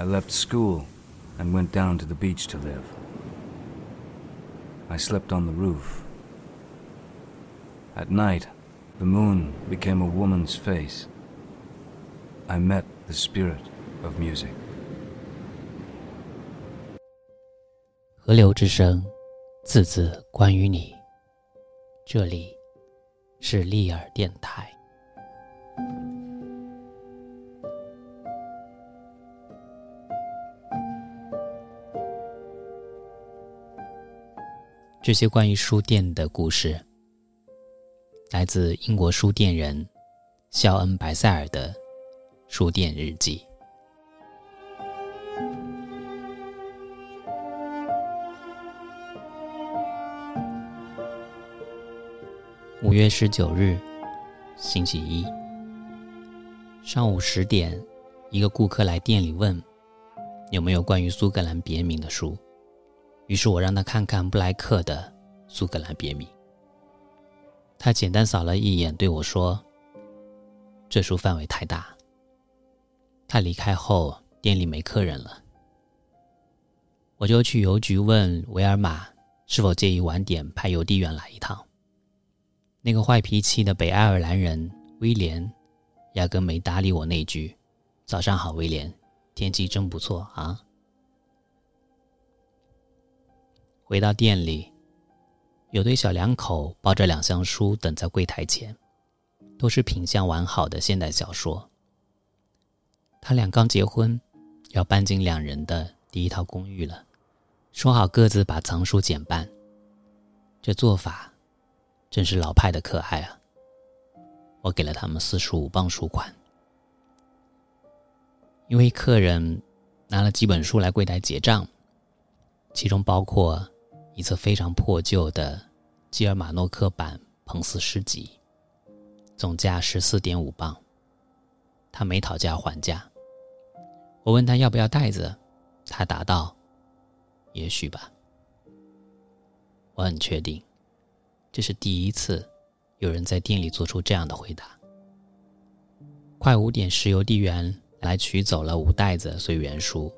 I left school and went down to the beach to live. I slept on the roof. At night, the moon became a woman's face. I met the spirit of music. 河流之声，字字关于你。这里是利尔电台。 这些关于书店的故事，来自英国书店人肖恩·白塞尔的《书店日记》。五月十九日，星期一，上午十点，一个顾客来店里问有没有关于苏格兰别名的书。于是我让他看看布莱克的苏格兰别名。他简单扫了一眼，对我说：“这书范围太大。”他离开后，店里没客人了。我就去邮局问维尔玛是否介意晚点派邮递员来一趟。那个坏脾气的北爱尔兰人威廉，压根没搭理我那句：“早上好，威廉，天气真不错啊。”回到店里，有对小两口抱着两箱书等在柜台前，都是品相完好的现代小说。他俩刚结婚，要搬进两人的第一套公寓了，说好各自把藏书减半。这做法真是老派的可爱啊！我给了他们四十五磅书款。一位客人拿了几本书来柜台结账，其中包括。一册非常破旧的基尔马诺克版《彭斯诗集》，总价十四点五磅。他没讨价还价。我问他要不要袋子，他答道：“也许吧。”我很确定，这是第一次有人在店里做出这样的回答。快五点时，邮递员来取走了五袋子随缘书。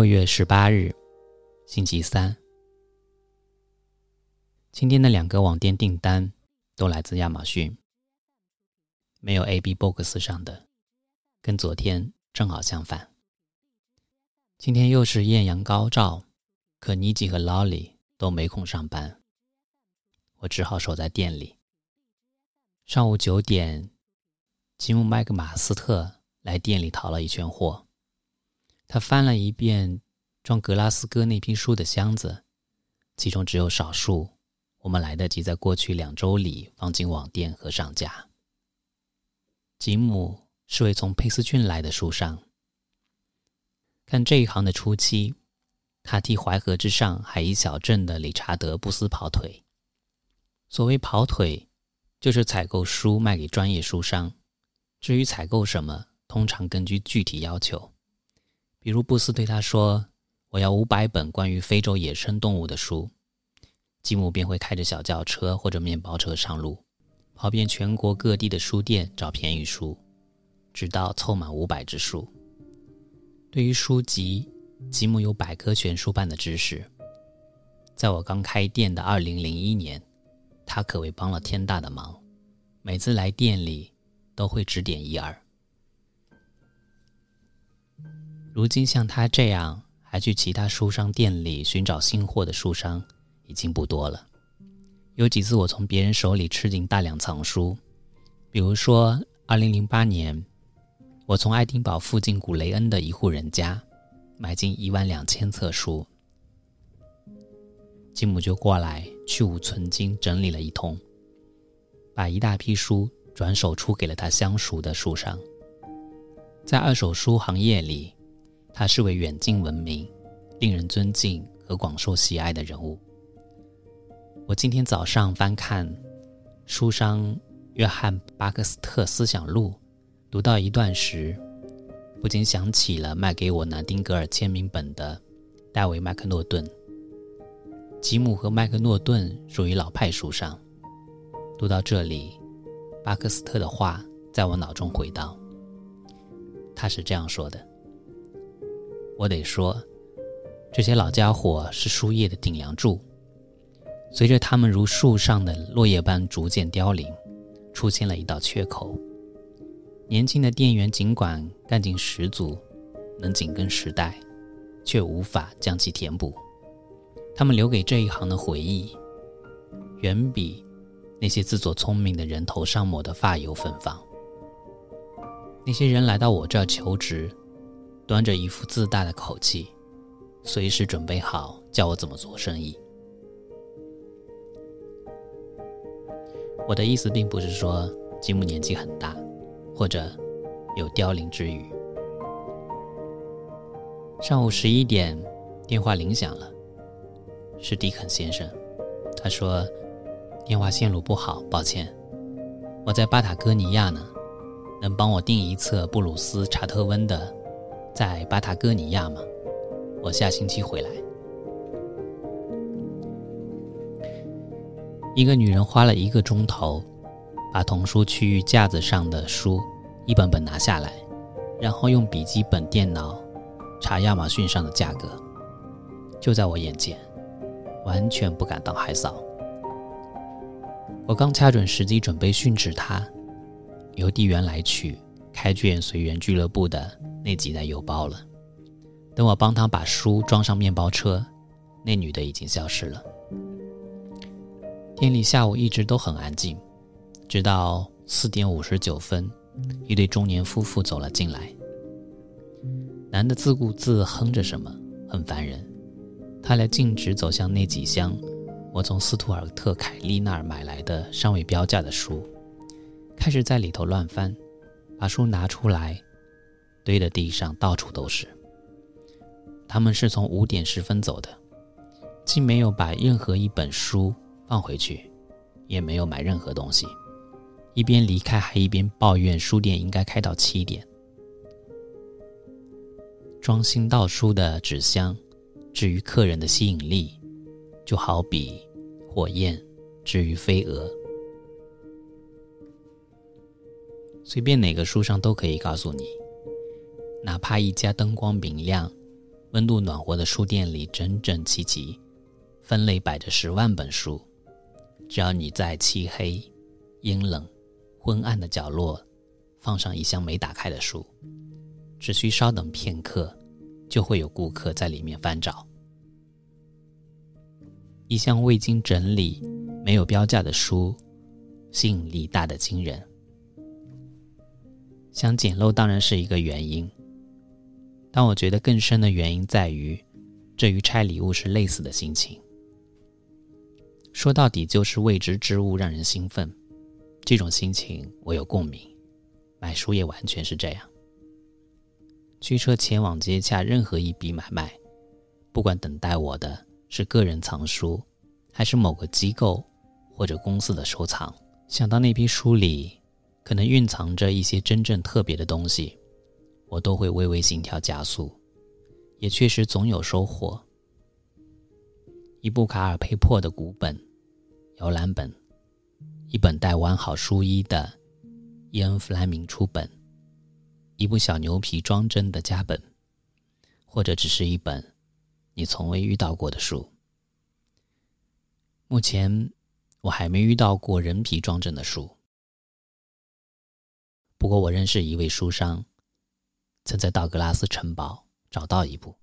六月十八日，星期三。今天的两个网店订单都来自亚马逊，没有 A B Box 上的，跟昨天正好相反。今天又是艳阳高照，可妮吉和劳里都没空上班，我只好守在店里。上午九点，吉姆麦克马斯特来店里淘了一圈货。他翻了一遍装格拉斯哥那批书的箱子，其中只有少数我们来得及在过去两周里放进网店和上架。吉姆是位从佩斯郡来的书商，看这一行的初期，他替淮河之上海伊小镇的理查德布斯跑腿。所谓跑腿，就是采购书卖给专业书商。至于采购什么，通常根据具体要求。比如布斯对他说：“我要五百本关于非洲野生动物的书。”吉姆便会开着小轿车或者面包车上路，跑遍全国各地的书店找便宜书，直到凑满五百支书。对于书籍，吉姆有百科全书般的知识。在我刚开店的二零零一年，他可谓帮了天大的忙，每次来店里都会指点一二。如今像他这样还去其他书商店里寻找新货的书商已经不多了。有几次我从别人手里吃进大量藏书，比如说2008年，我从爱丁堡附近古雷恩的一户人家买进一万两千册书，继母就过来去芜存精整理了一通，把一大批书转手出给了他相熟的书商。在二手书行业里。他是位远近闻名、令人尊敬和广受喜爱的人物。我今天早上翻看书商约翰·巴克斯特思想录，读到一段时，不禁想起了卖给我南丁格尔签名本的戴维·麦克诺顿。吉姆和麦克诺顿属于老派书商。读到这里，巴克斯特的话在我脑中回荡。他是这样说的。我得说，这些老家伙是书业的顶梁柱。随着他们如树上的落叶般逐渐凋零，出现了一道缺口。年轻的店员尽管干劲十足，能紧跟时代，却无法将其填补。他们留给这一行的回忆，远比那些自作聪明的人头上抹的发油芬芳。那些人来到我这儿求职。端着一副自大的口气，随时准备好教我怎么做生意。我的意思并不是说吉姆年纪很大，或者有凋零之语。上午十一点，电话铃响了，是迪肯先生。他说：“电话线路不好，抱歉。我在巴塔哥尼亚呢，能帮我订一册布鲁斯·查特温的？”在巴塔哥尼亚吗？我下星期回来。一个女人花了一个钟头，把童书区域架子上的书一本本拿下来，然后用笔记本电脑查亚马逊上的价格，就在我眼前，完全不敢当海嫂。我刚掐准时机准备训斥她，邮递员来取开卷随缘俱乐部的。那几袋邮包了。等我帮他把书装上面包车，那女的已经消失了。店里下午一直都很安静，直到四点五十九分，一对中年夫妇走了进来。男的自顾自哼着什么，很烦人。他俩径直走向那几箱我从斯图尔特·凯利那儿买来的尚未标价的书，开始在里头乱翻，把书拿出来。堆的地上到处都是。他们是从五点十分走的，既没有把任何一本书放回去，也没有买任何东西。一边离开，还一边抱怨书店应该开到七点。装新到书的纸箱，至于客人的吸引力，就好比火焰至于飞蛾。随便哪个书上都可以告诉你。哪怕一家灯光明亮、温度暖和的书店里整整齐齐，分类摆着十万本书。只要你在漆黑、阴冷、昏暗的角落放上一箱没打开的书，只需稍等片刻，就会有顾客在里面翻找。一箱未经整理、没有标价的书，吸引力大得惊人。想捡漏当然是一个原因。但我觉得更深的原因在于，这与拆礼物是类似的心情。说到底，就是未知之物让人兴奋，这种心情我有共鸣。买书也完全是这样。驱车前往接洽任何一笔买卖，不管等待我的是个人藏书，还是某个机构或者公司的收藏，想到那批书里可能蕴藏着一些真正特别的东西。我都会微微心跳加速，也确实总有收获。一部卡尔佩珀的古本摇篮本，一本带完好书衣的伊恩弗莱明出本，一部小牛皮装帧的家本，或者只是一本你从未遇到过的书。目前我还没遇到过人皮装帧的书，不过我认识一位书商。曾在道格拉斯城堡找到一部。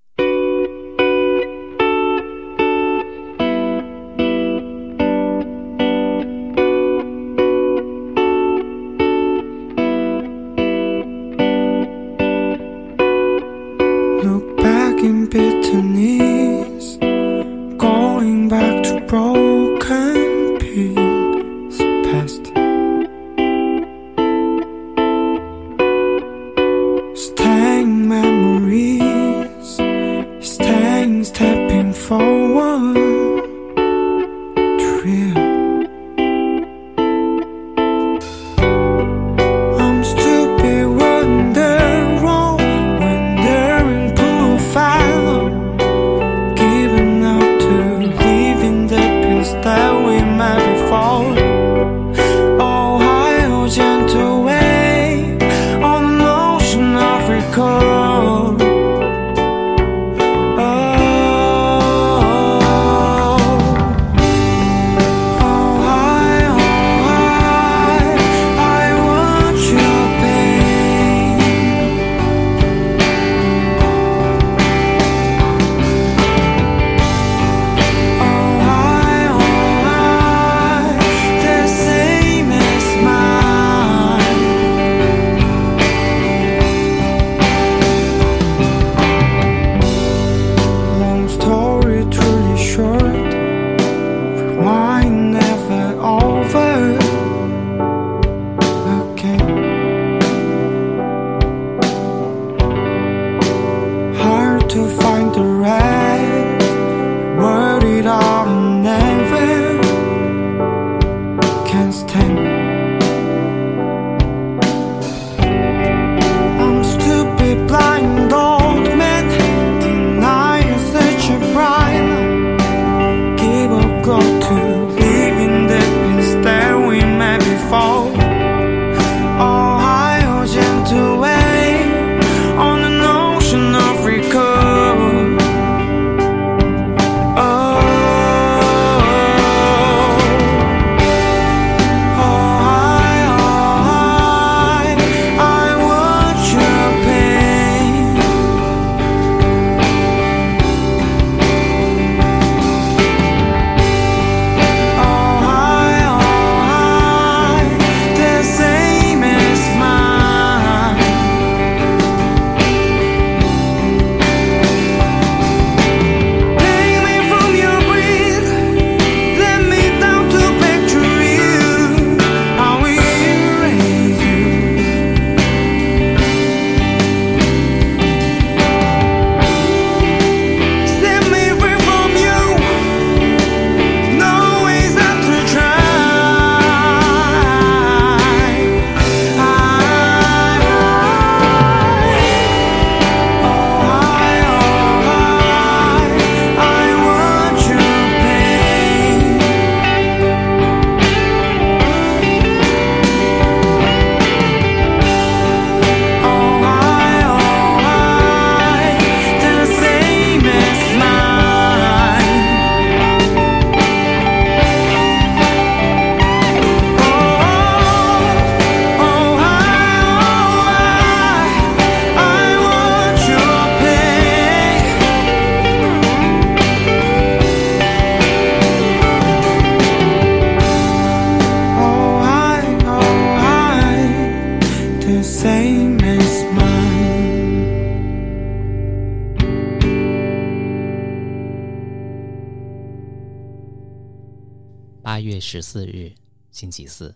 十四日，星期四，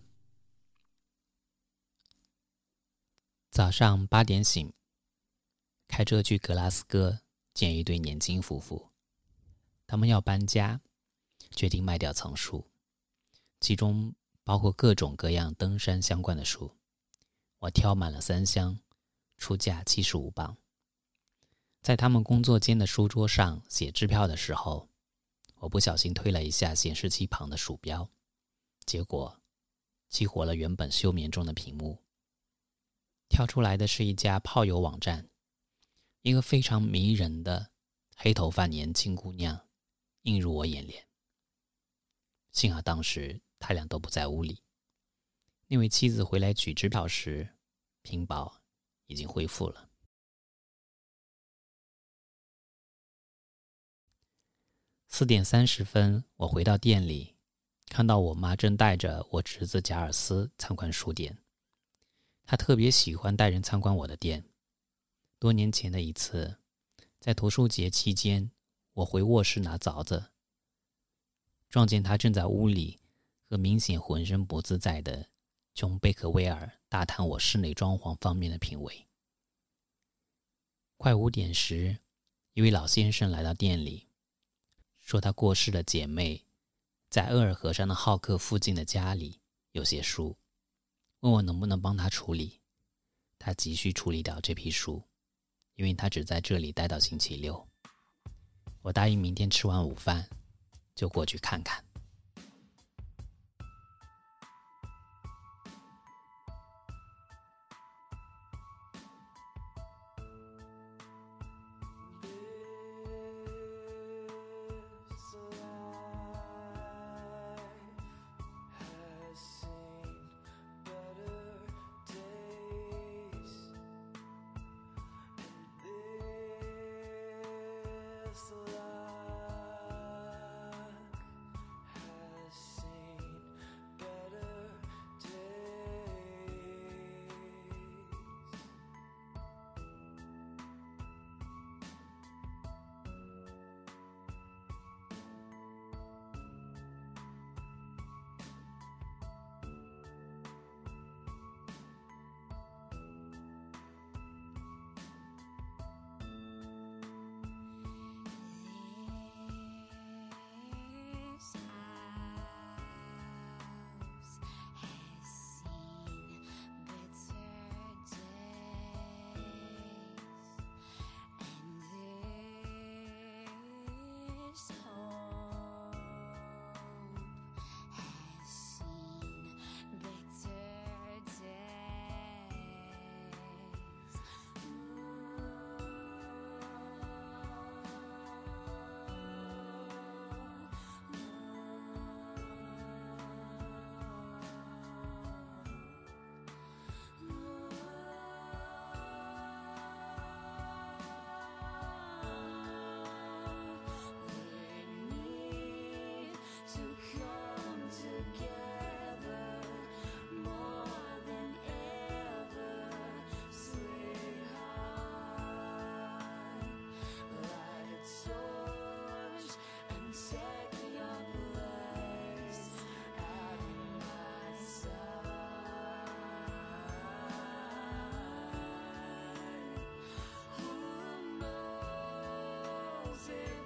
早上八点醒，开车去格拉斯哥见一对年轻夫妇，他们要搬家，决定卖掉藏书，其中包括各种各样登山相关的书。我挑满了三箱，出价七十五磅。在他们工作间的书桌上写支票的时候。我不小心推了一下显示器旁的鼠标，结果激活了原本休眠中的屏幕。跳出来的是一家炮友网站，一个非常迷人的黑头发年轻姑娘映入我眼帘。幸好当时他俩都不在屋里。那位妻子回来取支票时，屏保已经恢复了。四点三十分，我回到店里，看到我妈正带着我侄子贾尔斯参观书店。他特别喜欢带人参观我的店。多年前的一次，在图书节期间，我回卧室拿凿子，撞见他正在屋里和明显浑身不自在的琼·贝克威尔大谈我室内装潢方面的品味。快五点时，一位老先生来到店里。说他过世的姐妹在厄尔河上的浩克附近的家里有些书，问我能不能帮他处理。他急需处理掉这批书，因为他只在这里待到星期六。我答应明天吃完午饭就过去看看。eyes music